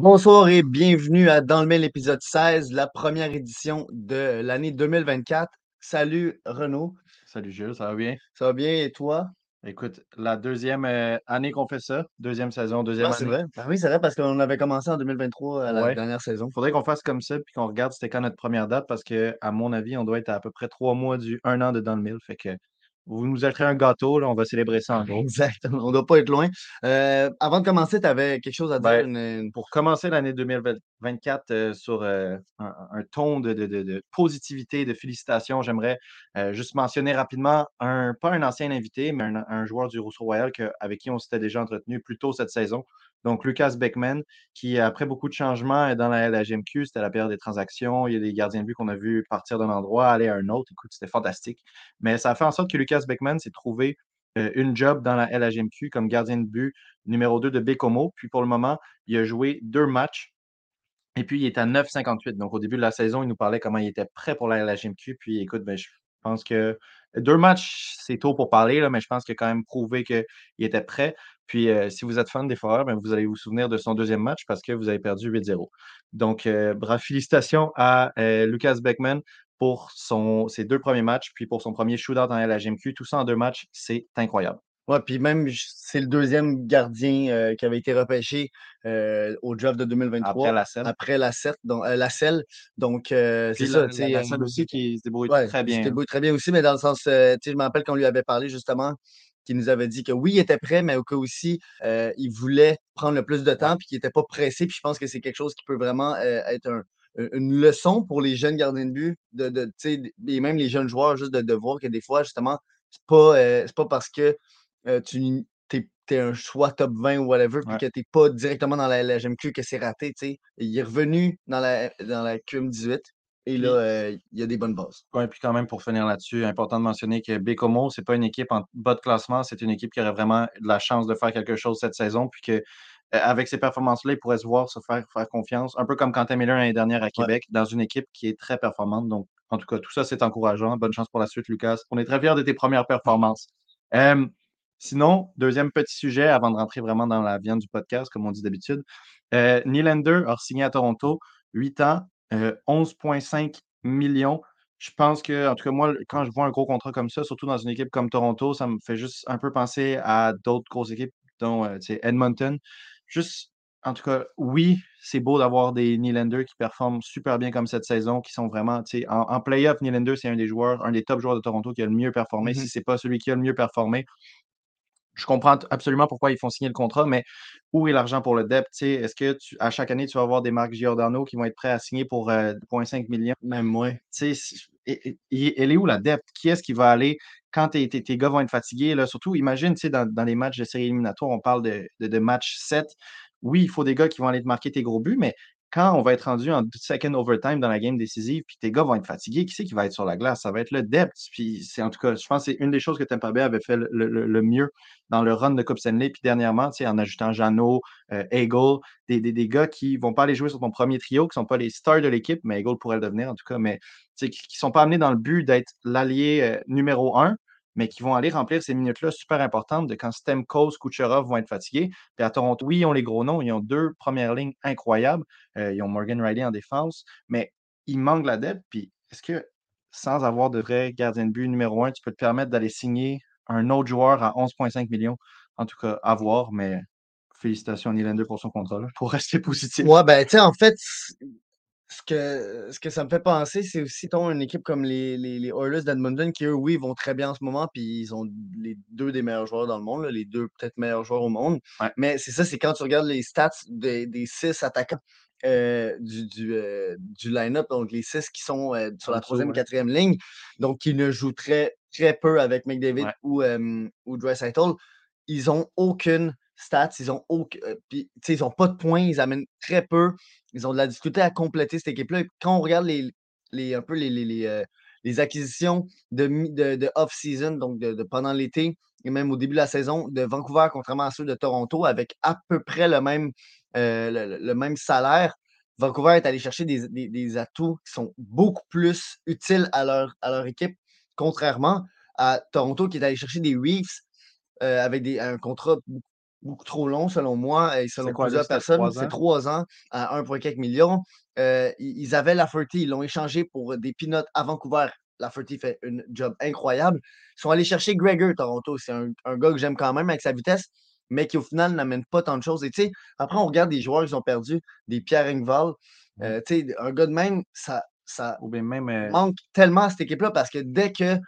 Bonsoir et bienvenue à Dans le Mail épisode 16, la première édition de l'année 2024. Salut Renaud, Salut Jules, ça va bien? ça va bien et toi? Écoute, la deuxième euh, année qu'on fait ça, deuxième saison, deuxième Ah, c'est année. vrai? Ah oui, c'est vrai parce qu'on avait commencé en 2023 à la Ouais. dernière saison. Faudrait qu'on fasse comme ça, puis qu'on regarde c'était quand notre première date, parce que, à mon avis, on doit être à, à peu près trois mois du un an de Dans le Mille. Fait que vous nous achèterez un gâteau, là, on va célébrer ça en gros. Exactement, on doit pas être loin. Euh, avant de commencer, tu avais quelque chose à dire? Ben, une- une- Pour commencer l'année 2024 euh, sur euh, un, un ton de, de- de- de positivité, de félicitations, j'aimerais juste mentionner rapidement un, pas un ancien invité, mais un, un joueur du Rousseau Royal que- avec qui on s'était déjà entretenu plus tôt cette saison. Donc, Lucas Beckman, qui, après beaucoup de changements dans la LHMQ, c'était la période des transactions. Il y a des gardiens de but qu'on a vu partir d'un endroit, aller à un autre. Écoute, c'était fantastique. Mais ça a fait en sorte que Lucas Beckman s'est trouvé euh, une job dans la LHMQ comme gardien de but numéro 2 de Bécomo. Puis pour le moment, il a joué deux matchs. Et puis, il est à 9,58. Donc, au début de la saison, il nous parlait comment il était prêt pour la LHMQ. Puis, écoute, ben, je pense que deux matchs, c'est tôt pour parler, mais je pense qu'il a quand même prouvé qu'il était prêt. Puis, euh, si vous êtes fan des Foreurs, ben, vous allez vous souvenir de son deuxième match parce que vous avez perdu 8-0. Donc, euh, bravo, félicitations à euh, Lucas Beckman pour son, ses deux premiers matchs, puis pour son premier shootout en LHMQ. Tout ça en deux matchs, c'est incroyable. Ouais, puis même, c'est le deuxième gardien euh, qui avait été repêché euh, au draft de 2023. Après la scène. Après la, set, donc, euh, la selle. Donc, c'est ça. la, la, la scène aussi qui se débrouille Ouais, très il se bien. hein. débrouille très bien aussi, mais dans le sens, tu sais, je me rappelle qu'on lui avait parlé justement, qu'il nous avait dit que oui, il était prêt, mais que aussi, euh, il voulait prendre le plus de temps, puis qu'il n'était pas pressé. Puis je pense que c'est quelque chose qui peut vraiment euh, être un- un- une leçon pour les jeunes gardiens de but, de, et même les jeunes joueurs, juste de, de voir que des fois, justement, c'est pas, euh, c'est pas parce que tu t'es, t'es un choix top 20 ou whatever, puis Ouais. que t'es pas directement dans la LGMQ que c'est raté, tu sais. Il est revenu dans la, dans la QM18, et là, euh, il y a des bonnes bases. Ouais, puis quand même, pour finir là-dessus, important de mentionner que Bécomo, c'est pas une équipe en bas de classement, c'est une équipe qui aurait vraiment de la chance de faire quelque chose cette saison, puis que euh, avec ces performances-là, il pourrait se voir se faire, faire confiance, un peu comme Quentin Miller l'année dernière à Québec, dans une équipe qui est très performante. Donc, en tout cas, tout ça, c'est encourageant. Bonne chance pour la suite, Lucas. On est très fiers de tes premières performances. Euh, sinon, deuxième petit sujet, avant de rentrer vraiment dans la viande du podcast, comme on dit d'habitude. Euh, Nylander a signé à Toronto, 8 ans, 11,5 millions. Je pense que, en tout cas, moi, quand je vois un gros contrat comme ça, surtout dans une équipe comme Toronto, ça me fait juste un peu penser à d'autres grosses équipes, dont euh, Edmonton. Juste, en tout cas, oui, c'est beau d'avoir des Nylander qui performent super bien comme cette saison, qui sont vraiment, tu sais, en, en playoff, Nylander, c'est un des joueurs, un des top joueurs de Toronto qui a le mieux performé. Mhm. Si c'est pas celui qui a le mieux performé, je comprends absolument pourquoi ils font signer le contrat, mais où est l'argent pour le depth? Est-ce que tu, à chaque année, tu vas avoir des Marc Giordano qui vont être prêts à signer pour euh, 0,5 millions? Même moi. Tu sais, si- et- et- et- elle est où la depth? Qui est-ce qui va aller quand tes, tes- tes gars vont être fatigués? Là? Surtout, imagine, tu sais, dans, dans les matchs de série éliminatoire, on parle de, de, de match 7. Oui, il faut des gars qui vont aller te marquer tes gros buts, mais quand on va être rendu en second overtime dans la game décisive, puis tes gars vont être fatigués, qui c'est qui va être sur la glace? Ça va être le depth. Puis c'est en tout cas, je pense que c'est une des choses que Tampa Bay avait fait le, mieux dans le run de Coupe Stanley. Puis dernièrement, en ajoutant Jeannot, euh, Eagle, des, des, des gars qui vont pas aller jouer sur ton premier trio, qui sont pas les stars de l'équipe, mais Eagle pourrait le devenir en tout cas, mais qui ne sont pas amenés dans le but d'être l'allié euh, numéro un, mais qui vont aller remplir ces minutes-là super importantes de quand Stemkos, Kucherov vont être fatigués. Puis à Toronto, oui, ils ont les gros noms, ils ont deux premières lignes incroyables. Euh, ils ont Morgan Riley en défense, mais il manque la depth. Puis est-ce que sans avoir de vrai gardien de but numéro un, tu peux te permettre d'aller signer un autre joueur à 11,5 millions? En tout cas, à voir, mais félicitations à Nylander pour son contrat, pour rester positif. Ouais, ben, tu sais, en fait, ce que, ce que ça me fait penser, c'est aussi ton, une équipe comme les, les, les Oilers d'Edmonton qui, eux, oui, vont très bien en ce moment, puis ils ont les deux des meilleurs joueurs dans le monde, là, les deux peut-être meilleurs joueurs au monde. Ouais. Mais c'est ça, c'est quand tu regardes les stats des, des six attaquants euh, du, du, euh, du line-up, donc les six qui sont euh, sur la troisième et quatrième ligne, donc qui ne jouent très, très peu avec McDavid Ouais. ou, ou Draisaitl, ils ont aucune stats, ils ont aucun, euh, puis, ils ont pas de points, ils amènent très peu. Ils ont de la difficulté à compléter cette équipe-là. Quand on regarde les, les un peu les, les, les, euh, les acquisitions de, de, de off-season, donc de, de pendant l'été et même au début de la saison de Vancouver, contrairement à ceux de Toronto, avec à peu près le même, euh, le, le- même salaire, Vancouver est allé chercher des, des- des atouts qui sont beaucoup plus utiles à leur, à leur équipe, contrairement à Toronto qui est allé chercher des Reefs euh, avec des, un contrat beaucoup, beaucoup trop long, selon moi, et selon quoi, plusieurs personnes. C'est trois ans à 1,4 million. Euh, ils avaient Lafferty, ils l'ont échangé pour des peanuts à Vancouver. Lafferty fait un job incroyable. Ils sont allés chercher Gregor, Toronto. C'est un, un gars que j'aime quand même avec sa vitesse, mais qui au final n'amène pas tant de choses. Et tu sais, après, on regarde des joueurs qu'ils ont perdus, des Pierre Engvall. Ouais. Euh, tu sais, un gars de même, ça, ça Ou bien même. euh, manque tellement à cette équipe-là parce que dès que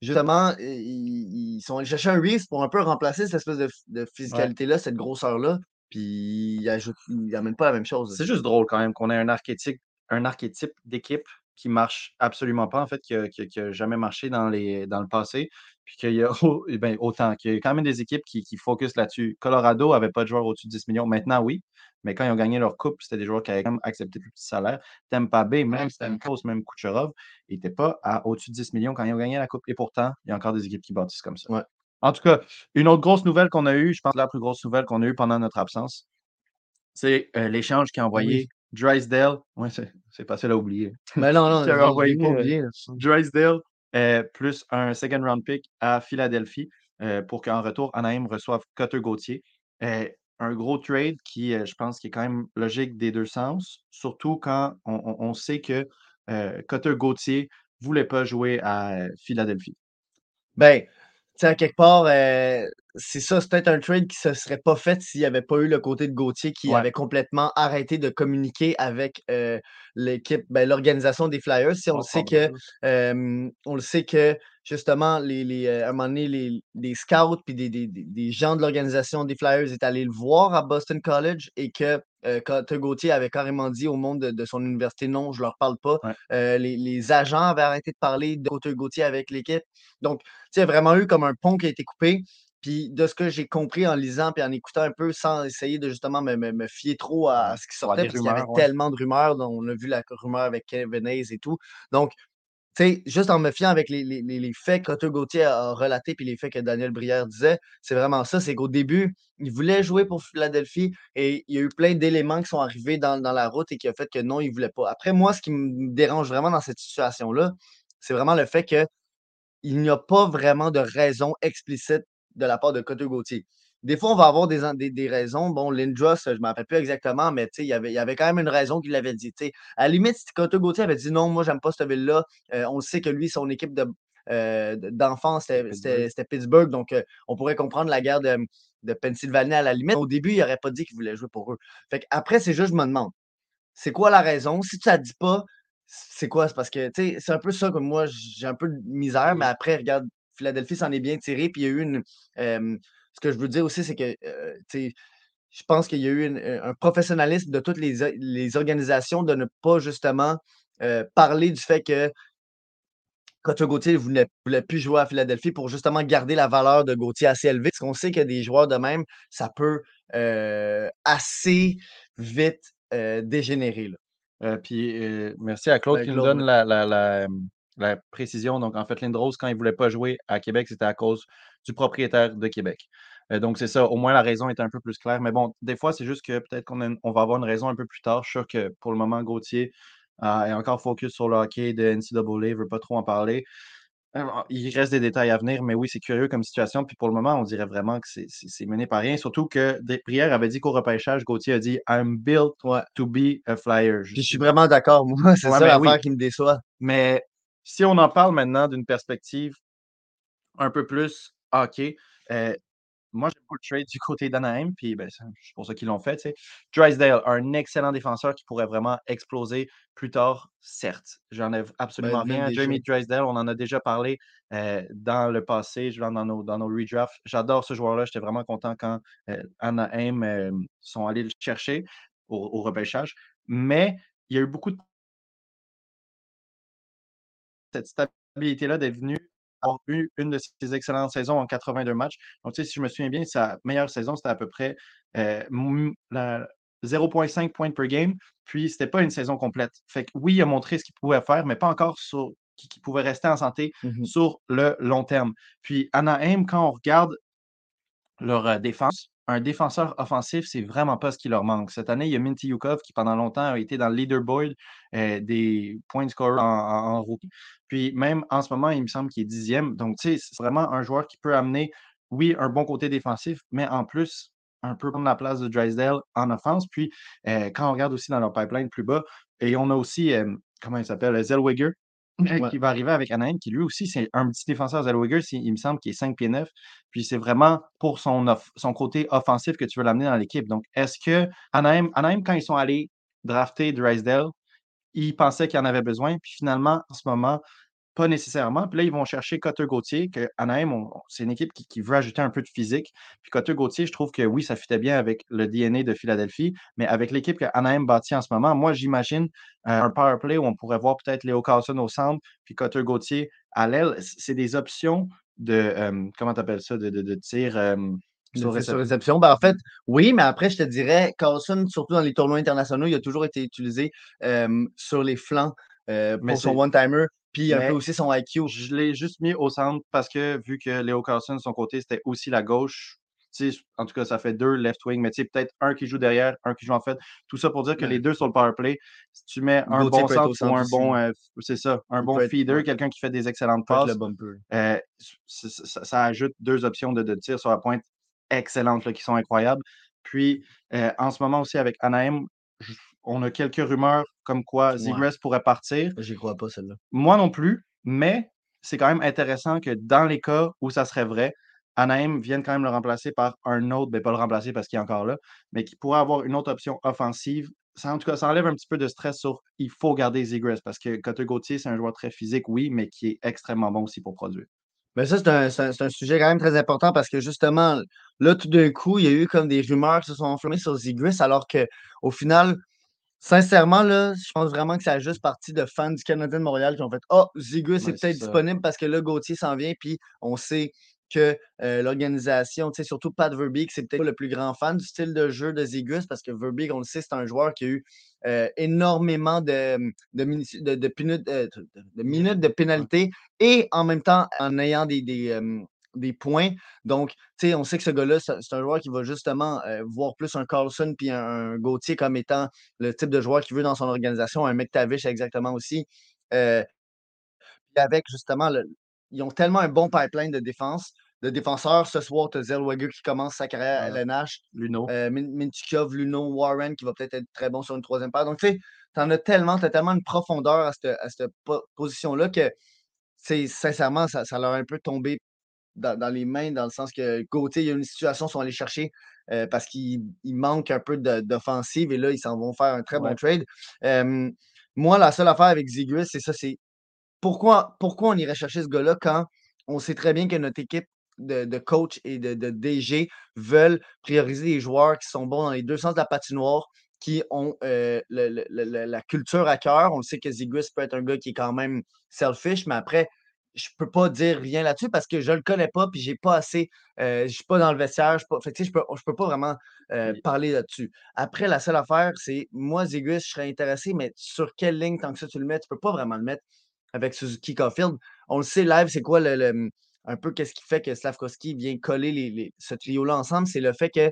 justement, ils, ils sont allés chercher un Reeves pour un peu remplacer cette espèce de, de physicalité-là, cette grosseur-là, puis ils ajoutent, ils amènent pas la même chose. C'est juste drôle quand même qu'on ait un archétype, un archétype d'équipe qui marche absolument pas, en fait, qui n'a jamais marché dans, les, dans le passé. Puis qu'il y a eh ben, autant, qu'il y a quand même des équipes qui, qui focusent là-dessus. Colorado n'avait pas de joueurs au-dessus de 10 millions. Maintenant, oui. Mais quand ils ont gagné leur coupe, c'était des joueurs qui avaient quand même accepté le petit salaire. Tampa Bay, même Stamkos, même Kucherov, ils n'étaient pas à au-dessus de 10 millions quand ils ont gagné la coupe. Et pourtant, il y a encore des équipes qui bâtissent comme ça. Ouais. En tout cas, une autre grosse nouvelle qu'on a eue, je pense la plus grosse nouvelle qu'on a eue pendant notre absence, c'est euh, l'échange qu'a envoyé Drysdale. Oui, c'est facile à oublier. Mais non, non, Qui avait non, envoyé, pas euh, oublié. Drysdale euh, plus un second round pick à Philadelphie euh, pour qu'en retour, Anaheim reçoive Cutter Gauthier. Un gros trade qui, euh, je pense, qui est quand même logique des deux sens, surtout quand on, on- sait que euh, Cutter Gauthier ne voulait pas jouer à euh, Philadelphie. Ben, tu sais, à quelque part, euh, c'est ça, c'est peut-être un trade qui se serait pas fait s'il n'y avait pas eu le côté de Gauthier qui Ouais. avait complètement arrêté de communiquer avec euh, l'équipe, ben, l'organisation des Flyers. Si on le sait que Euh, on le sait que justement, les, les, euh, à un moment donné, les, les scouts puis des, des- des- des gens de l'organisation des Flyers étaient allés le voir à Boston College et que euh, Gauthier avait carrément dit au monde de, de son université non, je leur parle pas. Ouais. Euh, les, les agents avaient arrêté de parler de Gauthier avec l'équipe. Donc, tu sais, il y a vraiment eu comme un pont qui a été coupé. Puis de ce que j'ai compris en lisant puis en écoutant un peu sans essayer de justement me, me- me fier trop à, ce qui sortait, parce qu'il y avait ouais. tellement de rumeurs. dont on a vu la rumeur avec Kevin Hayes et tout. Donc, tu sais, juste en me fiant avec les, les- les- faits que Cutter Gauthier a, a relatés puis les faits que Daniel Brière disait, c'est vraiment ça. C'est qu'au début, il voulait jouer pour Philadelphie et il y a eu plein d'éléments qui sont arrivés dans, dans la route et qui a fait que non, il ne voulait pas. Après, moi, ce qui me dérange vraiment dans cette situation-là, c'est vraiment le fait que il n'y a pas vraiment de raison explicite de la part de Cutter Gauthier. Des fois, on va avoir des, des, des raisons. Bon, Lindros, je ne me rappelle plus exactement, mais il y avait, il y avait quand même une raison qu'il l'avait dit. À la limite, si Cutter Gauthier avait dit non, moi, j'aime pas cette ville-là, euh, on sait que lui, son équipe de, euh, d'enfance, c'était, Pittsburgh. c'était- c'était Pittsburgh, donc euh, on pourrait comprendre la guerre de, de Pennsylvanie à la limite. Au début, il n'aurait pas dit qu'il voulait jouer pour eux. Fait après, c'est juste, je me demande, c'est quoi la raison? Si tu ne dis pas, c'est quoi? C'est parce que, tu sais, c'est un peu ça que moi, j'ai un peu de misère, mais après, regarde, Philadelphie s'en est bien tiré, puis il y a eu une. euh, ce que je veux dire aussi, c'est que, euh, je pense qu'il y a eu une- un professionnalisme de toutes les, les organisations de ne pas justement euh, parler du fait que Coach Gauthier ne voulait, voulait plus jouer à Philadelphie pour justement garder la valeur de Gauthier assez élevée. Parce qu'on sait que des joueurs de même, ça peut assez vite dégénérer. là. Puis merci à Claude Ben, qui nous donne la, la- la, la précision. Donc, en fait, Lindros, quand il ne voulait pas jouer à Québec, c'était à cause du propriétaire de Québec. Euh, donc, c'est ça. Au moins, la raison est un peu plus claire. Mais bon, des fois, c'est juste que peut-être qu'on on va avoir une raison un peu plus tard. Je suis sûr que pour le moment, Gauthier euh, est encore focus sur le hockey de NCAA, ne veut pas trop en parler. Euh, Il reste des détails à venir, mais oui, c'est curieux comme situation. Puis pour le moment, on dirait vraiment que c'est- mené par rien. Surtout que Prière avait dit qu'au repêchage, Gauthier a dit I'm built to be a flyer. Puis je suis vraiment d'accord. Moi, c'est Ouais, ça l'affaire oui. qui me déçoit. Mais si on en parle maintenant d'une perspective un peu plus hockey, euh, moi, j'aime pas le trade du côté d'Anaheim, puis ben, c'est pour ça qu'ils l'ont fait. tu sais. Drysdale, un excellent défenseur qui pourrait vraiment exploser plus tard, certes. J'enlève absolument même rien à déjà. Jamie Drysdale. On en a déjà parlé euh, dans le passé, dans nos, dans nos redrafts. J'adore ce joueur-là. J'étais vraiment content quand euh, Anaheim euh, sont allés le chercher au, au repêchage. Mais il y a eu beaucoup de cette stabilité-là d'être venu avoir eu une de ses excellentes saisons en 82 matchs. Donc, tu sais, si je me souviens bien, sa meilleure saison, c'était à peu près euh, m- la- 0,5 points per game. Puis, c'était pas une saison complète. Fait que oui, il a montré ce qu'il pouvait faire, mais pas encore sur qui, pouvait rester en santé Mhm. sur le long terme. Puis, Anaheim, quand on regarde leur euh, défense. Un défenseur offensif, c'est vraiment pas ce qui leur manque. Cette année, il y a Minty Yukov qui, pendant longtemps, a été dans le leaderboard euh, des points scorers en, en, en rookie. Puis même en ce moment, il me semble qu'il est dixième. Donc, tu sais, c'est vraiment un joueur qui peut amener, oui, un bon côté défensif, mais en plus, un peu prendre la place de Drysdale en offense. Puis, euh, quand on regarde aussi dans leur pipeline plus bas, et on a aussi, euh, comment il s'appelle, Zellweger, Ouais. qui va arriver avec Anaheim, qui lui aussi, c'est un petit défenseur Zellweger, c'est- il me semble qu'il est 5 pieds 9. Puis c'est vraiment pour son, off- son côté offensif que tu veux l'amener dans l'équipe. Donc, est-ce que Anaheim, Anaheim, quand ils sont allés drafter Drysdale, ils pensaient qu'ils en avaient besoin. Puis finalement, en ce moment, pas nécessairement. Puis là, ils vont chercher Cotter Gauthier, que Anaheim, c'est une équipe qui, qui veut ajouter un peu de physique. Puis Cotter Gauthier, je trouve que oui, ça fitait bien avec le DNA de Philadelphie, mais avec l'équipe que Anaheim bâtit en ce moment, moi, j'imagine euh, un power play où on pourrait voir peut-être Léo Carlson au centre, puis Cotter Gauthier à l'aile. C'est des options de, euh, comment tu appelles ça, de, de, de tir euh, sur sur réception. réception. Ben, en fait, oui, mais après, je te dirais, Carlson, surtout dans les tournois internationaux, il a toujours été utilisé euh, sur les flancs euh, Mais pour son one-timer, puis un mais peu aussi son IQ. Je l'ai juste mis au centre parce que vu que Léo Carlson, de son côté, c'était aussi la gauche. En tout cas, ça fait deux left wing, mais peut-être un qui joue derrière, un qui joue en fait. Tout ça pour dire que Ouais. les deux sur le power play, si tu mets un Gauthier bon centre ou un aussi, bon, euh, c'est ça, un Il bon feeder, ouais. quelqu'un qui fait des excellentes passes, euh, ça, ça ajoute deux options de, de tir sur la pointe excellentes là, qui sont incroyables. Puis, euh, en ce moment aussi avec Anaheim, on a quelques rumeurs comme quoi Ouais. Zegras pourrait partir. J'y crois pas, celle-là. Moi non plus, mais c'est quand même intéressant que dans les cas où ça serait vrai, Anaheim vienne quand même le remplacer par un autre, ben pas le remplacer parce qu'il est encore là, mais qui pourrait avoir une autre option offensive. Ça, en tout cas, ça enlève un petit peu de stress sur il faut garder Zegras parce que Cotter Gauthier, c'est un joueur très physique, oui, mais qui est extrêmement bon aussi pour produire. Mais ça, c'est un, sujet quand même très important parce que justement, là, tout d'un coup, il y a eu comme des rumeurs qui se sont enflammées sur Zigris, alors que au final, sincèrement, là, je pense vraiment que ça a juste parti de fans du Canadien de Montréal qui ont fait Oh, est Ouais, c'est peut-être ça. disponible parce que là, Gauthier s'en vient, puis on sait que euh, l'organisation, surtout Pat Verbeek, c'est peut-être le plus grand fan du style de jeu de Zigris parce que Verbeek, on le sait, c'est un joueur qui a eu euh, énormément de, minutes de pénalité et en même temps en ayant des, des, euh, des points. Donc, tu sais, on sait que ce gars-là, c'est un joueur qui va justement euh, voir plus un Carlson puis un, un Gauthier comme étant le type de joueur qu'il veut dans son organisation, un McTavish exactement aussi. Euh, puis avec justement, le- ils ont tellement un bon pipeline de défense, de défenseurs. Ce soir, tu as Zellweger qui commence sa carrière à. LNH, Luno. euh, Min- Mintyukov, Luno, Warren qui va peut-être être très bon sur une troisième paire. Donc, tu sais, tu en as tellement, tu as tellement une profondeur à cette, à cette po- position-là que, sincèrement, ça, ça leur a un peu tombé dans, dans les mains, dans le sens que Gauthier, il y a une situation, ils sont allés chercher euh, parce qu'il il manque un peu d'offensive et là, ils s'en vont faire un très bon trade. Euh, moi, la seule affaire avec Zigris, c'est ça, c'est pourquoi, pourquoi on irait chercher ce gars-là quand on sait très bien que notre équipe de, de coach et de, de DG veulent prioriser les joueurs qui sont bons dans les deux sens de la patinoire, qui ont euh, le- le- le- le- la culture à cœur. On le sait que Zigris peut être un gars qui est quand même selfish, mais après, je peux pas dire rien là-dessus parce que je le connais pas, puis j'ai pas assez, euh, je suis pas dans le vestiaire, je sais, je peux, je peux pas vraiment euh, parler là-dessus. Après, la seule affaire, c'est moi, Zigris, je serais intéressé, mais sur quelle ligne, tant que ça, tu le mets, tu peux pas vraiment le mettre avec Suzuki Caulfield. On le sait, live, c'est quoi le, le- un peu qu'est-ce qui fait que Slavkovski vient coller les, les- ce trio-là ensemble? C'est le fait que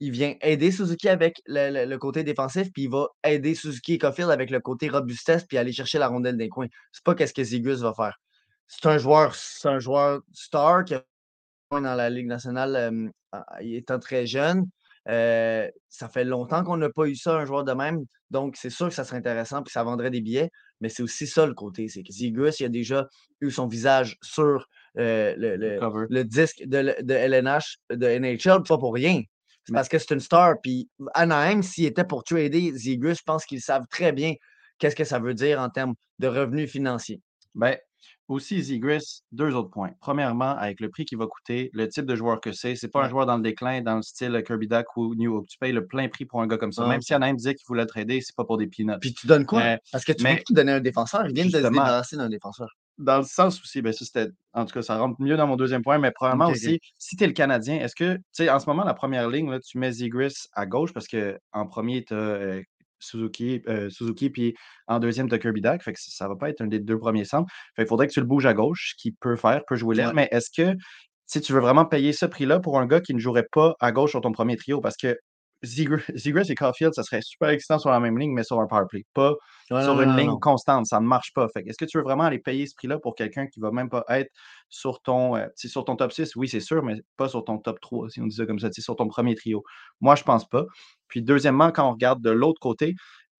il vient aider Suzuki avec le, le- le côté défensif, puis il va aider Suzuki et Caulfield avec le côté robustesse, puis aller chercher la rondelle des coins. C'est pas qu'est-ce que Zigus va faire. C'est un joueur, c'est un joueur star qui a dans la Ligue nationale euh, étant très jeune. Euh, ça fait longtemps qu'on n'a pas eu ça, un joueur de même. Donc, c'est sûr que ça serait intéressant, puis ça vendrait des billets. Mais c'est aussi ça le côté, c'est que Zigus, il a déjà eu son visage sur euh, le, le- le disque de, de LNH, de NHL, pas pour rien. C'est parce que c'est une star. Puis Anaheim, s'il était pour trader Zigus, je pense qu'ils savent très bien qu'est-ce que ça veut dire en termes de revenus financiers. Ben, aussi, Zegris, deux autres points. Premièrement, avec le prix qu'il va coûter, le type de joueur que c'est, c'est pas un joueur dans le déclin, dans le style Kirby Duck ou New Hope. Tu payes le plein prix pour un gars comme ça. Même si Anaheim disait qu'il voulait le trader, c'est pas pour des peanuts. Puis tu donnes quoi? Euh, parce que tu mais tout donner un défenseur. Ils viennent de se débarrasser d'un défenseur. dans le sens aussi, ben ça, c'était. En tout cas, ça rentre mieux dans mon deuxième point, mais probablement aussi, si tu es le Canadien, est-ce que, tu sais, en ce moment, la première ligne, là, tu mets Zegris à gauche parce qu'en premier, tu as Suzuki, euh, Suzuki, puis en deuxième, tu Kirby Dak. Fait que ça va pas être un des deux premiers centres. Fait qu'il faudrait que tu le bouges à gauche, ce qu'il peut faire, peut jouer. Ouais. Mais est-ce que si tu veux vraiment payer ce prix-là pour un gars qui ne jouerait pas à gauche sur ton premier trio? Parce que Zegras et Caulfield, ça serait super excitant sur la même ligne, mais sur un power play. Pas sur non, une non, ligne constante. Ça ne marche pas. Fait est-ce que tu veux vraiment aller payer ce prix-là pour quelqu'un qui va même pas être sur ton, euh, sur ton top 6? Oui, c'est sûr, mais pas sur ton top 3, si on dit ça comme ça, sur ton premier trio. Moi, je pense pas. Puis, deuxièmement, quand on regarde de l'autre côté,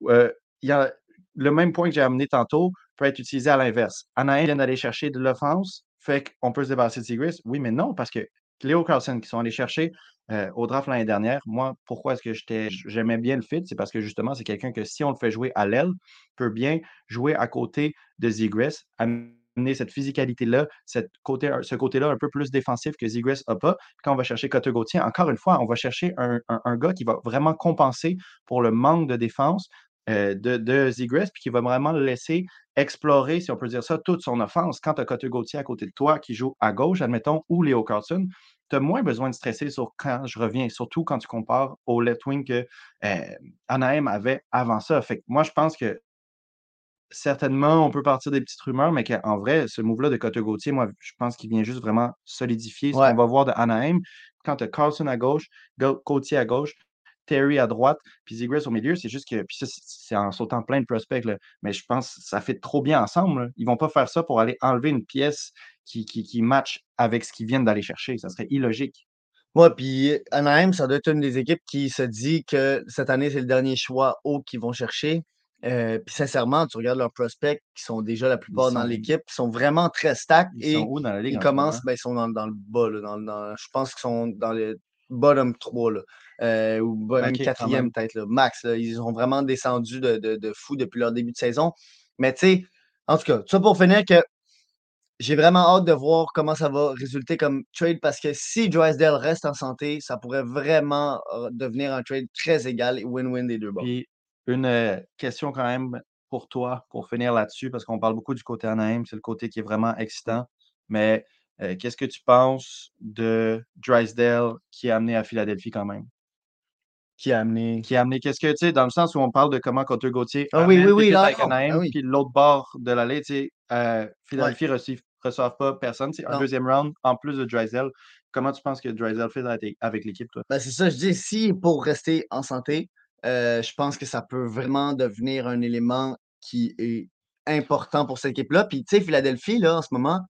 euh, y a le même point que j'ai amené tantôt peut être utilisé à l'inverse. Anaheim vient d'aller chercher de l'offense, fait qu'on peut se débarrasser de Zegras. Oui, mais non, parce que Léo Carlson, qui sont allés chercher euh, au draft l'année dernière, moi, pourquoi est-ce que j'étais, j'aimais bien le fit? C'est parce que justement, c'est quelqu'un que si on le fait jouer à l'aile, peut bien jouer à côté de Zegras, amener cette physicalité-là, cette côté, ce côté-là un peu plus défensif que Zegras n'a pas. Quand on va chercher Cote Gauthier, encore une fois, on va chercher un, un, un gars qui va vraiment compenser pour le manque de défense euh, de, de puis qui va vraiment le laisser explorer, si on peut dire ça, toute son offense. Quand tu as Cote Gauthier à côté de toi qui joue à gauche, admettons, ou Léo Carlson, tu as moins besoin de stresser sur quand je reviens, surtout quand tu compares au left wing que euh, Anaheim avait avant ça. Fait que moi, je pense que certainement, on peut partir des petites rumeurs, mais qu'en vrai, ce move-là de Cote Gauthier, moi, je pense qu'il vient juste vraiment solidifier ce Ouais. qu'on va voir de Anaheim. Quand tu as Carlson à gauche, Ga- Gauthier à gauche, Terry à droite, puis Zegras au milieu, c'est juste que, puis ça, c'est- en sautant plein de prospects, là, mais je pense que ça fait trop bien ensemble. là. Ils vont pas faire ça pour aller enlever une pièce qui, qui, qui match avec ce qu'ils viennent d'aller chercher. Ça serait illogique. Ouais, puis Anaheim, ça doit être une des équipes qui se dit que cette année, c'est le dernier choix haut qu'ils vont chercher. Euh, puis sincèrement, tu regardes leurs prospects qui sont déjà la plupart dans l'équipe, qui sont vraiment très stack Ils et sont où dans la ligue? ils commencent, ben, ils sont dans, dans le bas, là, dans, dans- je pense qu'ils sont dans le bottom 3, là, euh, ou bottom Ok, quand 4e même. peut-être, là, max. là. Ils ont vraiment descendu de, de, de fou depuis leur début de saison. Mais tu sais, en tout cas, ça pour finir que j'ai vraiment hâte de voir comment ça va résulter comme trade parce que si Drysdale reste en santé, ça pourrait vraiment euh, devenir un trade très égal et win-win des deux bords. Puis une euh, question quand même pour toi, pour finir là-dessus, parce qu'on parle beaucoup du côté Anaheim, c'est le côté qui est vraiment excitant. Mais euh, qu'est-ce que tu penses de Drysdale qui est amené à Philadelphie quand même? Qui a amené. Qui est amené, qu'est-ce que tu sais, dans le sens où on parle de comment Cote Gauthier Ah oui, oui, oui, là, ah oui. puis l'autre bord de l'allée, tu sais, euh, Philadelphie ne reçoivent pas personne. C'est un deuxième round en plus de Drysdale. Comment tu penses que Drysdale fait avec- avec l'équipe, toi? Ben, c'est ça, je dis, si pour rester en santé, euh, je pense que ça peut vraiment devenir un élément qui est important pour cette équipe-là. Puis, tu sais, Philadelphie, là, en ce moment,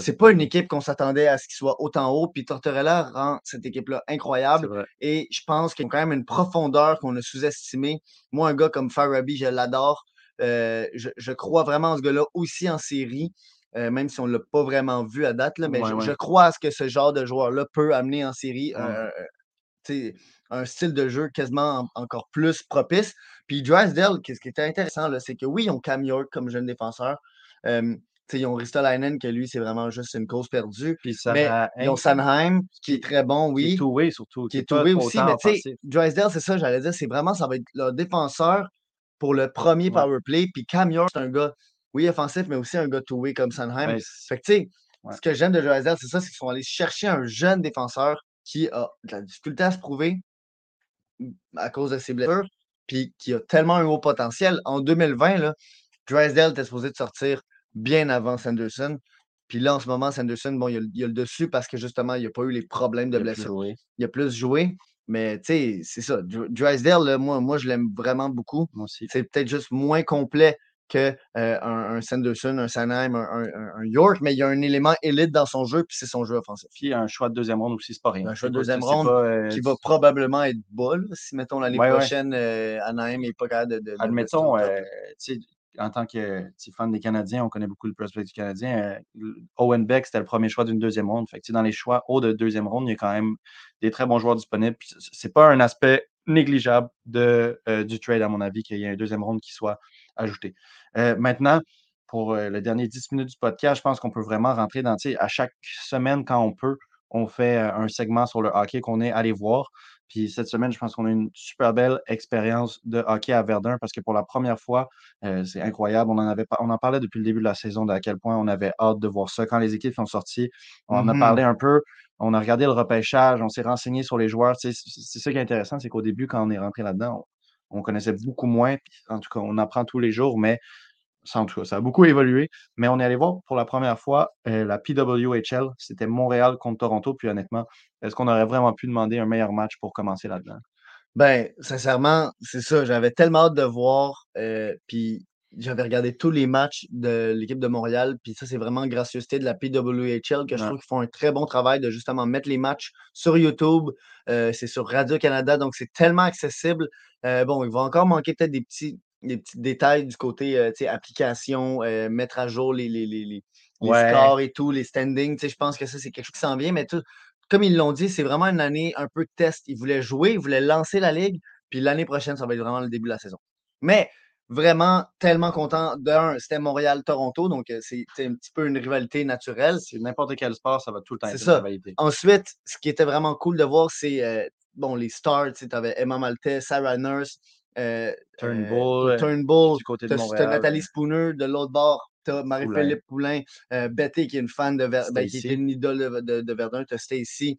C'est pas une équipe qu'on s'attendait à ce qu'il soit autant haut. Puis, Tortorella rend cette équipe-là incroyable. Et je pense qu'ils ont quand même une profondeur qu'on a sous-estimée. Moi, un gars comme Farabi, je l'adore. Euh, je, je crois vraiment en ce gars-là aussi en série, euh, même si on ne l'a pas vraiment vu à date. Là, mais Ouais, je, ouais. je crois à ce que ce genre de joueur-là peut amener en série Ouais. un, un- style de jeu quasiment en- encore plus propice. Puis Drysdale, qu'est-ce qui était intéressant, c'est que oui, ils ont Cam York comme jeune défenseur. Euh, ils ont Ristolainen, que lui, c'est vraiment juste une cause perdue. Puis ça Mais ils ont Sanheim, qui est très bon, qui est oui two-way surtout. qui est aussi. Mais tu sais. Drysdale, c'est ça, j'allais dire, c'est vraiment, ça va être leur défenseur pour le premier Ouais. power play. Puis Cam York, c'est un gars, oui, offensif, mais aussi un gars two-way comme Sanheim. Ben, Fait que tu sais, Ouais. ce que j'aime de Drysdale, c'est ça, c'est qu'ils sont allés chercher un jeune défenseur qui a de la difficulté à se prouver à cause de ses blessures, puis qui a tellement un haut potentiel. En 2020, là, Drysdale était supposé de sortir bien avant Sanderson. Puis là, en ce moment, Sanderson, bon, il a, il a le dessus parce que justement, il n'a pas eu les problèmes de blessure il a plus joué. Mais tu sais, c'est ça. Dr- Drysdale, là, moi, moi, je l'aime vraiment beaucoup. Moi aussi. C'est peut-être juste moins complet que euh, un, Sanderson, un Sanheim, un, un- un- un York, mais il y a un élément élite dans son jeu, puis c'est son jeu offensif. Puis un choix de deuxième ronde aussi, c'est pas rien. Un choix de deuxième ronde pas, euh, Qui va probablement être bas, là, si, mettons, l'année Ouais, ouais. prochaine, euh, Anaheim n'est pas capable de. de- Admettons, en tant que fan des Canadiens, on connaît beaucoup le prospect du Canadien. Owen Beck, c'était le premier choix d'une deuxième ronde. Fait que, dans les choix hauts de deuxième ronde, il y a quand même des très bons joueurs disponibles. C'est pas un aspect négligeable de, euh, du trade, à mon avis, qu'il y ait un deuxième ronde qui soit ajouté. Euh, maintenant, pour euh, le dernier 10 minutes du podcast, je pense qu'on peut vraiment rentrer dans, tu sais, à chaque semaine, quand on peut, on fait euh, un segment sur le hockey qu'on est allé voir. Puis cette semaine, je pense qu'on a une super belle expérience de hockey à Verdun parce que pour la première fois, euh, c'est incroyable. On en avait on en parlait depuis le début de la saison de à quel point on avait hâte de voir ça. Quand les équipes sont sorties, on en a Mhm. parlé un peu. On a regardé le repêchage, on s'est renseigné sur les joueurs. C'est ça qui est intéressant, c'est qu'au début, quand on est rentré là-dedans, on, on connaissait beaucoup moins. En tout cas, on apprend tous les jours, mais ça, en tout a beaucoup évolué. Mais on est allé voir pour la première fois euh, la PWHL. C'était Montréal contre Toronto. Puis honnêtement, est-ce qu'on aurait vraiment pu demander un meilleur match pour commencer là-dedans? Ben, sincèrement, c'est ça. J'avais tellement hâte de voir. euh, puis j'avais regardé tous les matchs de l'équipe de Montréal. Puis ça, c'est vraiment gracieuseté de la PWHL que je Ouais. trouve qu'ils font un très bon travail de justement mettre les matchs sur YouTube. Euh, c'est sur Radio-Canada, donc c'est tellement accessible. Euh, bon, il va encore manquer peut-être des petits, des petits détails du côté euh, application, mettre à jour les, les, les, les- Ouais. scores et tout, les standings. Je pense que ça, c'est quelque chose qui s'en vient, mais tout, comme ils l'ont dit, c'est vraiment une année un peu de test. Ils voulaient jouer, ils voulaient lancer la ligue, puis l'année prochaine, ça va être vraiment le début de la saison. Mais vraiment tellement content. D'un, c'était Montréal-Toronto, donc euh, c'est un petit peu une rivalité naturelle. C'est n'importe quel sport, ça va tout le temps C'est être une ça. rivalité. Ensuite, ce qui était vraiment cool de voir, c'est euh, bon, les stars. Tu avais Emma Maltais, Sarah Nurse, euh, Turnbull, euh, Turnbull, du côté de Montréal. Nathalie Spooner de l'autre bord, t'as Marie-Philippe Poulain, Betty qui est une fan de Verdun, qui Stacy. est une idole de, de- de Verdun, t'as Stacy,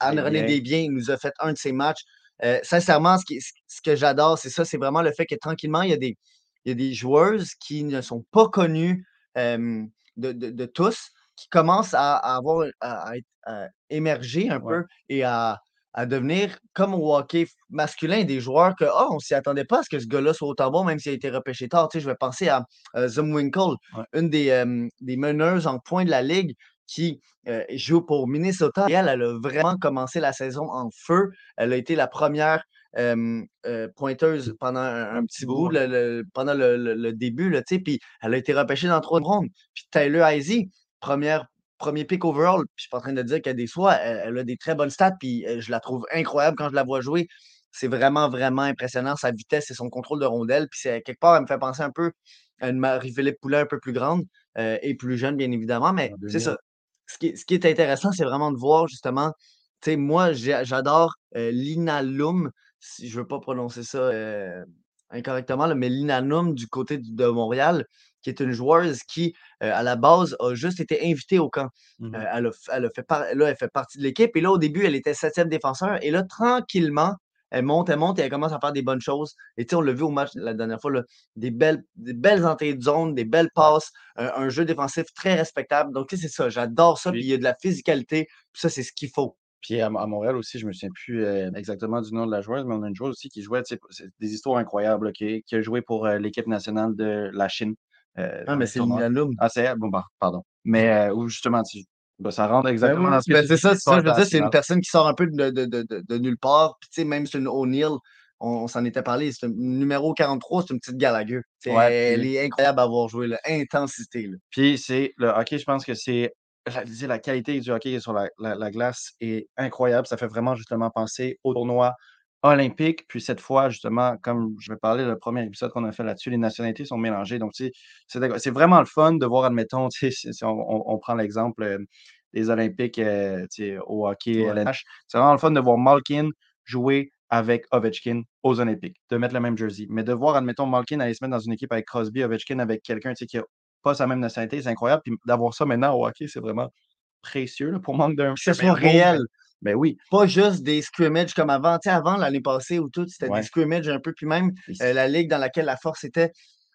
Anne-Renée Desbiens. Desbiens nous a fait un de ses matchs. Euh, sincèrement, ce, qui- ce- ce que j'adore, c'est ça, c'est vraiment le fait que tranquillement, il y a des, il y a des joueuses qui ne sont pas connues euh, de, de- de tous, qui commencent à, à avoir à, à être- à émerger un Ouais. peu et à, à devenir comme au hockey masculin, des joueurs que oh, on s'y attendait pas à ce que ce gars-là soit autant bon, même s'il a été repêché tard. Tu sais, je vais penser à euh, Zumwinkle, Ouais. une des, euh, des meneuses en point de la ligue qui euh, joue pour Minnesota. Et elle, elle a vraiment commencé la saison en feu. Elle a été la première euh, euh, pointeuse pendant un, un petit bout, le- le- pendant le, début, là, puis elle a été repêchée dans trois rondes. Puis Tyler Heisey, première, premier pick overall, puis je suis pas en train de dire qu'elle déçoit, elle, elle a des très bonnes stats, puis je la trouve incroyable quand je la vois jouer. C'est vraiment, vraiment impressionnant, sa vitesse et son contrôle de rondelle. Puis c'est- quelque part, elle me fait penser un peu à une Marie-Philippe Poulin un peu plus grande euh, et plus jeune, bien évidemment, mais c'est 2000. ça. Ce qui, est- ce qui est intéressant, c'est vraiment de voir justement, tu sais, moi, j'adore euh, Lina Lum, si je veux pas prononcer ça euh, incorrectement, là, mais Lina Lum du côté de Montréal, qui est une joueuse qui, euh, à la base, a juste été invitée au camp. Euh, elle, a, f- elle a fait par- là, elle fait partie de l'équipe. Et là, au début, elle était septième défenseur. Et là, tranquillement, elle monte, elle monte et elle commence à faire des bonnes choses. Et tu sais, on l'a vu au match la dernière fois, là, des, belles, des belles entrées de zone, des belles passes, un, un jeu défensif très respectable. Donc, tu sais, c'est ça. J'adore ça. Puis- il y a de la physicalité. Puis ça, c'est ce qu'il faut. Puis à, Montréal aussi, je me souviens plus euh, exactement du nom de la joueuse, mais on a une joueuse aussi qui jouait, tu sais, des histoires incroyables, qui, qui a joué pour euh, l'équipe nationale de la Chine. euh, Ah, mais c'est Lum. Ah, c'est elle? Bon, bah, pardon. Mais euh, où justement, tu- ben, ça rentre Ben exactement oui, dans ce que ben c'est ça, c'est ça. Je veux dire, c'est une personne qui sort un peu de, de, de, de, de nulle part. Puis, tu sais, même sur une O'Neill, on, on s'en était parlé. C'est un numéro 43, c'est une petite Gallagher. Ouais, elle puis- est incroyable à avoir joué, là. Intensité. Là. Puis c'est le hockey, je pense que c'est la, la qualité du hockey sur la, la- la glace est incroyable. Ça fait vraiment justement penser au tournoi olympique. Puis cette fois, justement, comme je vais parler, le premier épisode qu'on a fait là-dessus, les nationalités sont mélangées. Donc, c'est vraiment le fun de voir, admettons, si, on, on- on prend l'exemple euh, des Olympiques euh, au hockey Ouais. LNH, c'est vraiment le fun de voir Malkin jouer avec Ovechkin aux Olympiques, de mettre le même jersey. Mais de voir, admettons, Malkin aller se mettre dans une équipe avec Crosby, Ovechkin, avec quelqu'un qui a pas sa même nationalité, c'est incroyable. Puis d'avoir ça maintenant au hockey, c'est vraiment précieux là, pour manque d'un. Que ce soit réel. Ben oui. Pas juste des scrimmages comme avant. Tu sais, avant, l'année passée, où tout, c'était Ouais. des scrimmages un peu. Puis même euh, la ligue dans laquelle la force était,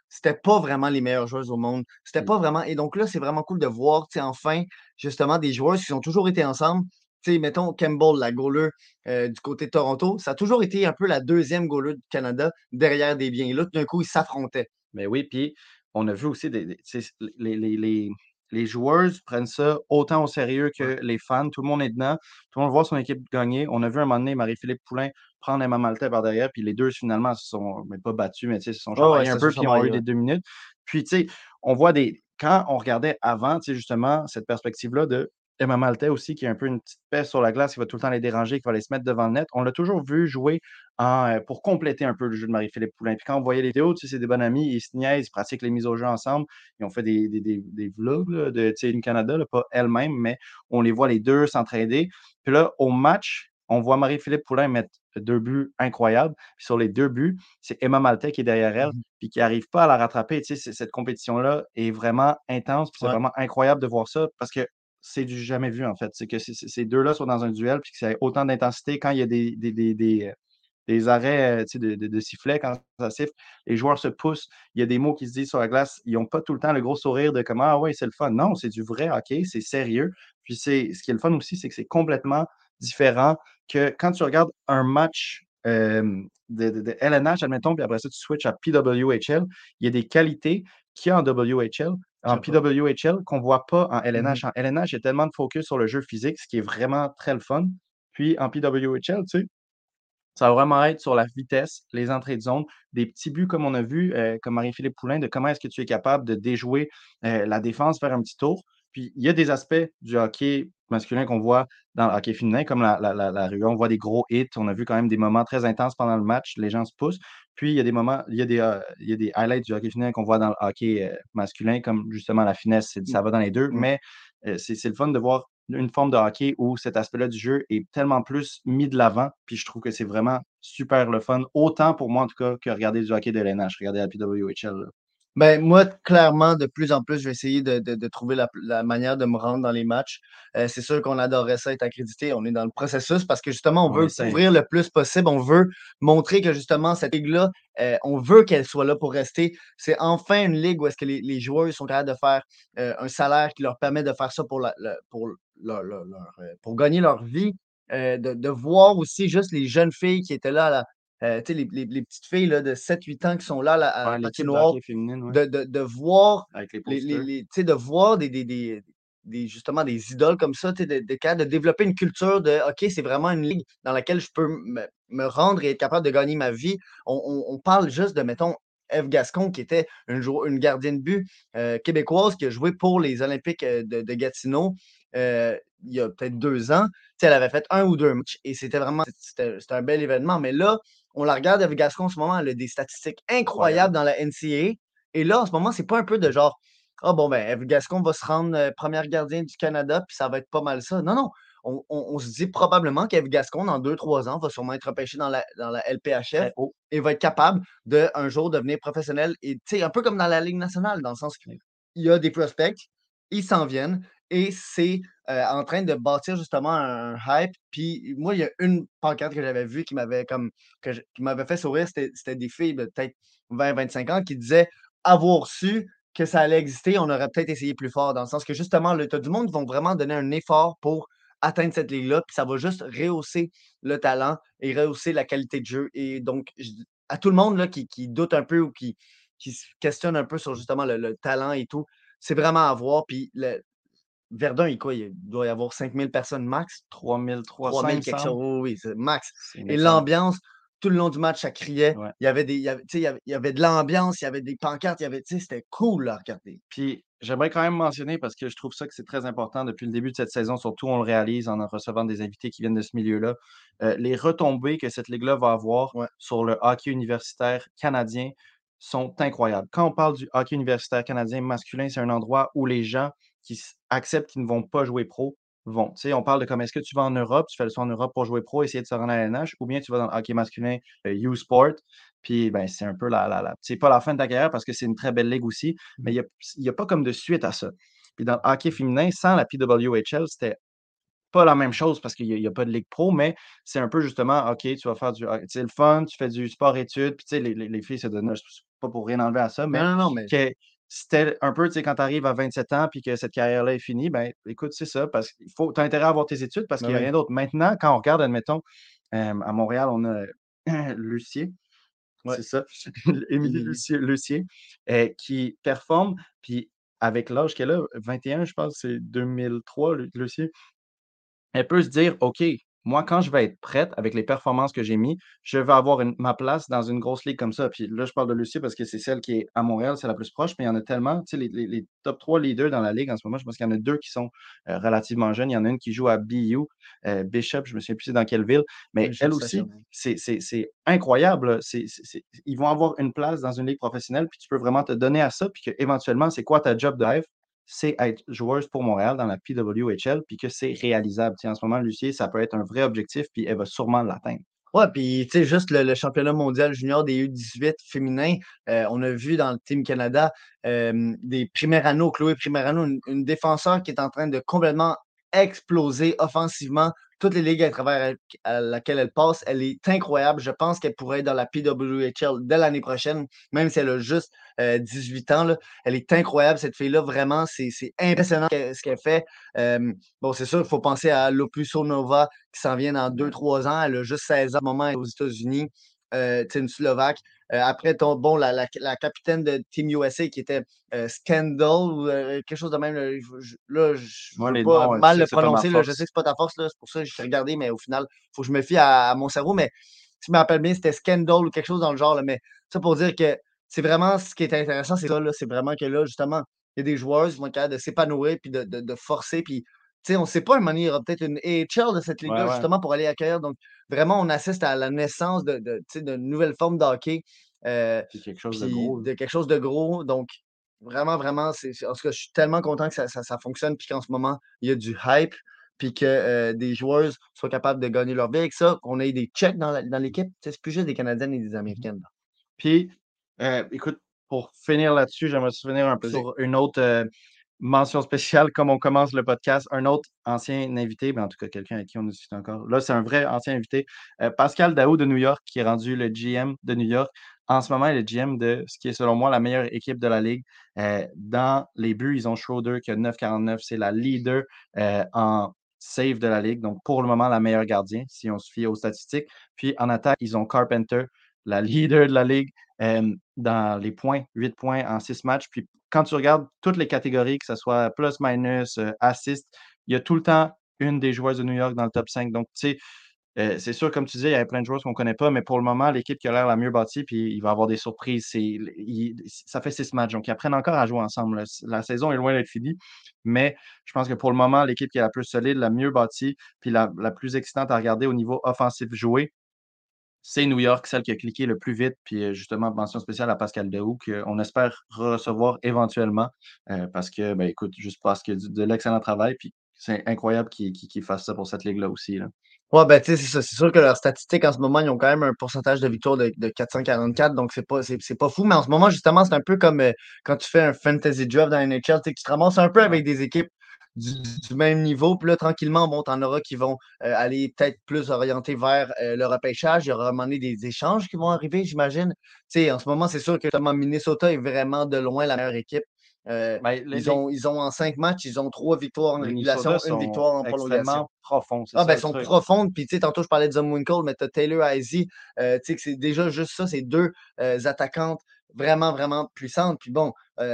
c'était pas vraiment les meilleures joueuses au monde. C'était pas vraiment. Et donc là, c'est vraiment cool de voir, tu sais, enfin, justement, des joueuses qui ont toujours été ensemble. Tu sais, mettons Campbell, la goaler euh, du côté de Toronto, ça a toujours été un peu la deuxième goaler du Canada derrière des biens. Et là, tout d'un coup, ils s'affrontaient. Mais oui, puis on a vu aussi des, des- tu sais, les, les, les, les joueuses prennent ça autant au sérieux que les fans. Tout le monde est dedans. Tout le monde voit son équipe gagner. On a vu un moment donné Marie-Philippe Poulain prendre Emma Maltais par derrière, puis les deux finalement se sont, mais pas battus, mais se sont ouais, un peu, puis ont eu des deux minutes. Puis tu sais, on voit des. Quand on regardait avant, tu sais, justement, cette perspective-là de Emma Maltais aussi, qui a un peu une petite peste sur la glace, qui va tout le temps les déranger, qui va aller se mettre devant le net. On l'a toujours vu jouer en, euh, pour compléter un peu le jeu de Marie-Philippe Poulain. Puis quand on voyait les vidéos, tu sais, c'est des bons amis, ils se niaisent, ils pratiquent les mises au jeu ensemble. Ils ont fait des, des, des, des vlogs là, de Team Canada, là, pas elle-même, mais on les voit les deux s'entraider. Puis là, au match, on voit Marie-Philippe Poulain mettre deux buts incroyables. Puis sur les deux buts, c'est Emma Maltais qui est derrière elle, Mmh puis qui n'arrive pas à la rattraper. Tu sais, cette compétition-là est vraiment intense, puis c'est vraiment incroyable de voir ça parce que c'est du jamais vu, en fait. C'est que ces deux-là sont dans un duel, puis que c'est autant d'intensité quand il y a des, des, des, des, des arrêts de, de, de, sifflet quand ça siffle. Les joueurs se poussent. Il y a des mots qui se disent sur la glace. Ils n'ont pas tout le temps le gros sourire de comment Ah ouais, c'est le fun. Non, c'est du vrai hockey, c'est sérieux. Puis c'est ce qui est le fun aussi, c'est que c'est complètement différent que quand tu regardes un match de, de, LNH, admettons, puis après ça, tu switches à PWHL, il y a des qualités qu'il y a en WHL, en PWHL qu'on ne voit pas en LNH. Mmh en LNH, il y a tellement de focus sur le jeu physique, ce qui est vraiment très le fun. Puis en PWHL, tu sais, ça va vraiment être sur la vitesse, les entrées de zone, des petits buts comme on a vu, euh, comme Marie-Philippe Poulain, de comment est-ce que tu es capable de déjouer euh, la défense, faire un petit tour. Puis il y a des aspects du hockey masculin qu'on voit dans le hockey féminin, comme la, la, rue. On voit des gros hits. On a vu quand même des moments très intenses pendant le match. Les gens se poussent. Puis il y a des moments, il y a des, euh, il y a des highlights du hockey féminin qu'on voit dans le hockey masculin, comme justement la finesse, ça va dans les deux. Mmh. Mais c'est le fun de voir une forme de hockey où cet aspect-là du jeu est tellement plus mis de l'avant. Puis je trouve que c'est vraiment super le fun. Autant pour moi, en tout cas, que regarder du hockey de l'NH, regarder la PWHL. Ben, moi, clairement, de plus en plus, je vais essayer de, de, trouver la, manière de me rendre dans les matchs. Euh, c'est sûr qu'on adorerait ça être accrédité. On est dans le processus parce que justement, on veut couvrir le plus possible. On veut montrer que justement, cette ligue-là, euh, on veut qu'elle soit là pour rester. C'est enfin une ligue où est-ce que les, les, joueurs sont capables de faire euh, un salaire qui leur permet de faire ça pour, la, pour, leur, pour gagner leur vie. De, de, voir aussi juste les jeunes filles qui étaient là à la, euh, les, les, les, petites filles là, de 7-8 ans qui sont là, là à ouais, de, de, de, voir, les, les, de voir des, des, des, des, justement des idoles comme ça, de, de, de, développer une culture de OK, c'est vraiment une ligue dans laquelle je peux me, me, rendre et être capable de gagner ma vie. On, on, on parle juste de, mettons, Eve Gascon, qui était une, une gardienne de but euh, québécoise qui a joué pour les Olympiques euh, de, de Gatineau euh, il y a peut-être deux ans. elle avait fait un ou deux matchs et c'était vraiment c'était un bel événement. Mais là, on la regarde avec Gascon en ce moment, elle a des statistiques incroyables dans la NCA. Et là, en ce moment, c'est pas un peu de genre Ah bon, ben, Eve Gascon va se rendre euh, première gardien du Canada, puis ça va être pas mal ça. Non, non. On, se dit probablement qu'Eve Gascon, dans deux, trois ans, va sûrement être repêché dans la, dans la LPHF et va être capable de un jour devenir professionnel. Et un peu comme dans la Ligue nationale, dans le sens qu'il y a des prospects, ils s'en viennent et c'est en train de bâtir justement un hype. Puis moi, il y a une pancarte que j'avais vue qui m'avait comme qui m'avait fait sourire. C'était des filles de peut-être 20-25 ans qui disaient avoir su que ça allait exister, on aurait peut-être essayé plus fort, dans le sens que justement, le tas du monde vont vraiment donner un effort pour atteindre cette ligue-là, puis ça va juste rehausser le talent et rehausser la qualité de jeu. Et donc, à tout le monde là, qui, doute un peu ou qui, qui se questionne un peu sur justement le, le talent et tout, c'est vraiment à voir. Puis le, Verdun, il, quoi, il doit y avoir 5000 personnes max? 3300. 3000 quelque chose. Oui, c'est max. Et l'ambiance, tout le long du match, ça criait. Il, y avait des, il, y avait, il, y avait, il y avait de l'ambiance, il y avait des pancartes, il y avait, c'était cool à regarder. Puis j'aimerais quand même mentionner, parce que je trouve ça que c'est très important depuis le début de cette saison, surtout on le réalise en recevant des invités qui viennent de ce milieu-là, euh, les retombées que cette ligue-là va avoir sur le hockey universitaire canadien sont incroyables. Quand on parle du hockey universitaire canadien masculin, c'est un endroit où les gens qui acceptent qu'ils ne vont pas jouer pro vont. Tu sais, on parle de comme est-ce que tu vas en Europe, tu fais le soin en Europe pour jouer pro, essayer de se rendre à l'NH, ou bien tu vas dans le hockey masculin euh, U-Sport, puis ben, c'est un peu la, la, la c'est pas la fin de ta carrière parce que c'est une très belle ligue aussi, mais il n'y a, a, pas comme de suite à ça. Puis dans le hockey féminin, sans la PWHL, c'était pas la même chose parce qu'il n'y a, pas de ligue pro, mais c'est un peu justement, OK, tu vas faire du. C'est le fun, tu fais du sport-études, puis tu sais, les, les, les, filles se donnent, pas pour rien enlever à ça, mais, non, non, mais c'était un peu, tu sais, quand tu arrives à 27 ans puis que cette carrière-là est finie, ben écoute, c'est ça, parce qu'il faut, tu as intérêt à avoir tes études parce ben qu'il n'y a rien d'autre. Maintenant, quand on regarde, admettons, à Montréal, on a Lucier, c'est ça, Émilie Lucier, euh, qui performe, puis avec l'âge qu'elle a, 21, je pense, c'est 2003, Lucier, elle peut se dire, OK, moi, quand je vais être prête avec les performances que j'ai mis, je vais avoir ma place dans une grosse ligue comme ça. Puis là, je parle de Lucie parce que c'est celle qui est à Montréal, c'est la plus proche, mais il y en a tellement. Tu sais, les, top 3 leaders dans la ligue en ce moment, je pense qu'il y en a deux qui sont euh, relativement jeunes. Il y en a une qui joue à BU, euh, Bishop, je ne me souviens plus dans quelle ville, mais elle aussi, c'est incroyable. ils vont avoir une place dans une ligue professionnelle, puis tu peux vraiment te donner à ça, puis que éventuellement, c'est quoi ta job de rêve? C'est être joueuse pour Montréal dans la PWHL, puis que c'est réalisable. en ce moment, Lucie, ça peut être un vrai objectif, puis elle va sûrement l'atteindre. Ouais, puis tu sais, juste le, championnat mondial junior des U18 féminins, euh, on a vu dans le Team Canada euh, des Primerano, Chloé Primerano, une, une défenseur qui est en train de complètement exploser offensivement toutes les ligues à travers à laquelle elle passe. Elle est incroyable. Je pense qu'elle pourrait être dans la PWHL dès l'année prochaine, même si elle a juste euh, 18 ans. Là. Elle est incroyable, cette fille-là. Vraiment, c'est impressionnant ce qu'elle fait. Euh, bon, c'est sûr, il faut penser à Lopuso Nova qui s'en vient dans 2-3 ans. Elle a juste 16 ans au moment aux États-Unis. Euh, une Slovaque. Euh, après, ton, bon, la, la, la, capitaine de Team USA qui était euh, Scandal ou euh, quelque chose de même. Là, je, je veux pas noms, mal le prononcer. Là, je sais que c'est pas ta force. C'est pour ça que j'ai regardé, mais au final, il faut que je me fie à, à, mon cerveau. Mais si je me rappelle bien, c'était Scandal ou quelque chose dans le genre. Là, mais ça pour dire que c'est vraiment ce qui est intéressant, c'est ça. C'est vraiment que là, justement, il y a des joueurs qui vont être capables de s'épanouir puis de, de, de, forcer. Puis sais, on ne sait pas, un moment il y aura peut-être une AHL de cette ligue-là, ouais, justement, pour aller accueillir. Donc, vraiment, on assiste à la naissance de, de, de nouvelles formes de hockey. Euh, quelque chose de gros. De quelque chose de gros. Donc, vraiment, vraiment, c'est, en tout cas, je suis tellement content que ça, ça, ça fonctionne, puis qu'en ce moment, il y a du hype, puis que euh, des joueurs soient capables de gagner leur vie avec ça, qu'on ait des checks dans, la, dans l'équipe. C'est plus juste des Canadiennes et des Américaines. Là. Puis, euh, écoute, pour finir là-dessus, j'aimerais souvenir un peu sur une autre mention spéciale, comme on commence le podcast, un autre ancien invité, ben en tout cas quelqu'un avec qui on discute encore. Là, c'est un vrai ancien invité, euh, Pascal Daou de New York, qui est rendu le GM de New York. En ce moment, il est le GM de ce qui est selon moi la meilleure équipe de la Ligue. Euh, dans les buts, ils ont Schroeder qui a 9,49. C'est la leader euh, en save de la Ligue. Donc, pour le moment, la meilleure gardien, si on se fie aux statistiques. Puis en attaque, ils ont Carpenter, la leader de la Ligue, dans les points, 8 points en 6 matchs. Puis quand tu regardes toutes les catégories, que ce soit plus, minus, euh, assist, il y a tout le temps une des joueuses de New York dans le top 5. Donc, tu sais, euh, c'est sûr, comme tu disais, il y a plein de joueurs qu'on ne connaît pas, mais pour le moment, l'équipe qui a l'air la mieux bâtie, puis il va avoir des surprises. Ça fait six matchs, donc ils apprennent encore à jouer ensemble. La, la saison est loin d'être finie, mais je pense que pour le moment, l'équipe qui est la plus solide, la mieux bâtie, puis la, la plus excitante à regarder au niveau offensif joué, c'est New York, celle qui a cliqué le plus vite. Puis justement, mention spéciale à Pascal Dehoux, qu'on espère recevoir éventuellement. Euh, parce que, ben, écoute, juste parce que de, de l'excellent travail. Puis c'est incroyable qu'ils qu fassent ça pour cette ligue-là aussi. Là. Ouais, ben, tu sais, c'est ça. C'est sûr que leurs statistiques en ce moment, ils ont quand même un pourcentage de victoire de, de 444, donc c'est pas, c'est, pas fou. Mais en ce moment, justement, c'est un peu comme euh, quand tu fais un fantasy draft dans la NHL, tu te ramasses un peu avec des équipes du, du, même niveau. Puis là, tranquillement, bon, t'en auras qui vont euh, aller peut-être plus orientés vers euh, le repêchage. Il y aura à un moment donné des échanges qui vont arriver, j'imagine. Tu sais, en ce moment, c'est sûr que justement, Minnesota est vraiment de loin la meilleure équipe. Euh, ben, les, ils, ont, ils ont en cinq matchs, ils ont trois victoires en régulation, une victoire en prolongation. profond. Ah, ben, ils sont profondes. Puis, tu sais, tantôt, je parlais de Zumwinkle, mais tu as Taylor. Euh, tu sais, que c'est déjà juste ça, c'est deux euh, attaquantes vraiment, vraiment puissantes. Puis bon, tu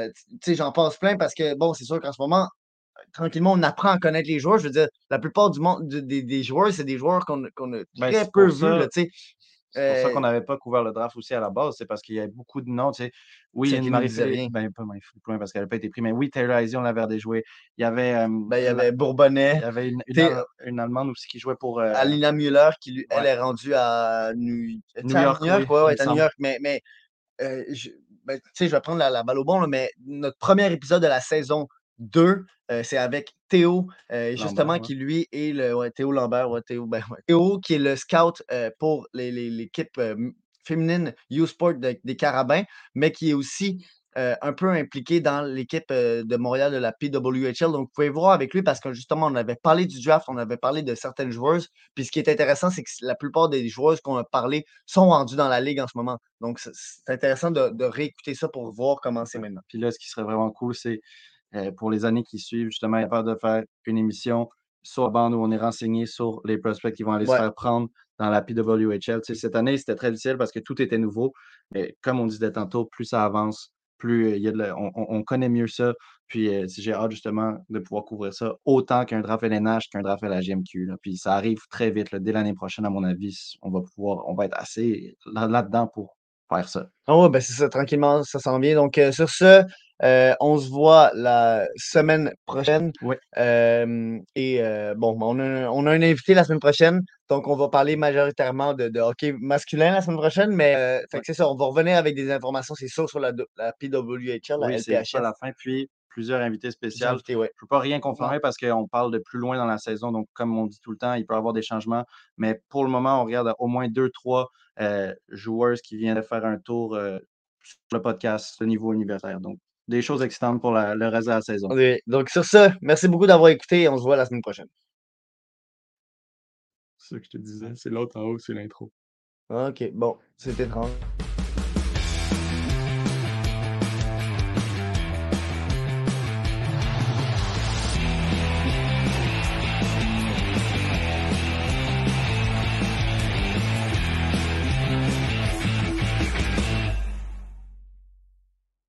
sais, j'en passe plein parce que, bon, c'est sûr qu'en ce moment, tranquillement, on apprend à connaître les joueurs. Je veux dire, la plupart du monde, des, des joueurs, c'est des joueurs qu'on qu a ben, très peu vus. C'est pour ça qu'on n'avait pas couvert le draft aussi à la base. C'est parce qu'il y a beaucoup de noms. Oui, il y a Marie-Philippe. Ben, pas parce qu'elle n'a pas été prise. Mais oui, Taylor Izzy, on l'avait déjoué. Il y avait. Euh, ben, il y avait Bourbonnais. Il y avait une, une, une, Allemande aussi qui jouait pour. Euh... Alina Müller, qui, lui, elle, ouais. est rendue à New, New York. New York, oui, ouais, à New York. Mais, mais euh, je, ben, tu sais, je vais prendre la, la, balle au bon, là, mais notre premier épisode de la saison 2, euh, c'est avec Théo, euh, justement, Lambert, qui lui est le. Ouais, Théo Lambert, ouais, Théo, ben, ouais. Théo, qui est le scout euh, pour l'équipe féminine U-Sport de, des Carabins, mais qui est aussi un peu impliqué dans l'équipe de Montréal de la PWHL. Donc, vous pouvez voir avec lui parce que justement, on avait parlé du draft, on avait parlé de certaines joueuses. Puis ce qui est intéressant, c'est que la plupart des joueuses qu'on a parlé sont rendues dans la ligue en ce moment. Donc, c'est intéressant de, de réécouter ça pour voir comment c'est maintenant. Puis là, ce qui serait vraiment cool, c'est pour les années qui suivent, justement, capable de faire une émission sur la bande où on est renseigné sur les prospects qui vont aller ouais. se faire prendre dans la PWHL. Tu sais, cette année, c'était très difficile parce que tout était nouveau. Mais comme on disait tantôt, plus ça avance, plus euh, il y a de la, on, on, connaît mieux ça. Puis euh, j'ai hâte justement de pouvoir couvrir ça autant qu'un draft LNH qu'un draft LHMQ. Là. Puis ça arrive très vite. Là. Dès l'année prochaine, à mon avis, on va pouvoir, on va être assez là-dedans pour faire ça. Ouais, ben c'est ça, tranquillement, ça s'en vient. Donc euh, sur ce, euh, on se voit la semaine prochaine. Oui. Euh, et euh, bon, on a, on a, un invité la semaine prochaine. Donc, on va parler majoritairement de, de hockey masculin la semaine prochaine. Mais oui. c'est ça, on va revenir avec des informations, c'est sûr, sur la, la PWHL, la oui, LPHL. à la fin. Puis, plusieurs invités spéciaux. invités, ouais. Je ne peux pas rien confirmer parce qu'on parle de plus loin dans la saison. Donc, comme on dit tout le temps, il peut y avoir des changements. Mais pour le moment, on regarde au moins deux, trois joueurs qui viennent de faire un tour sur le podcast au niveau universitaire. Donc, des choses excitantes pour la- le reste de la saison. Oui. Donc, sur ça, merci beaucoup d'avoir écouté et on se voit la semaine prochaine. C'est ce que je te disais. C'est l'autre en haut, c'est l'intro. OK, bon, c'est étrange.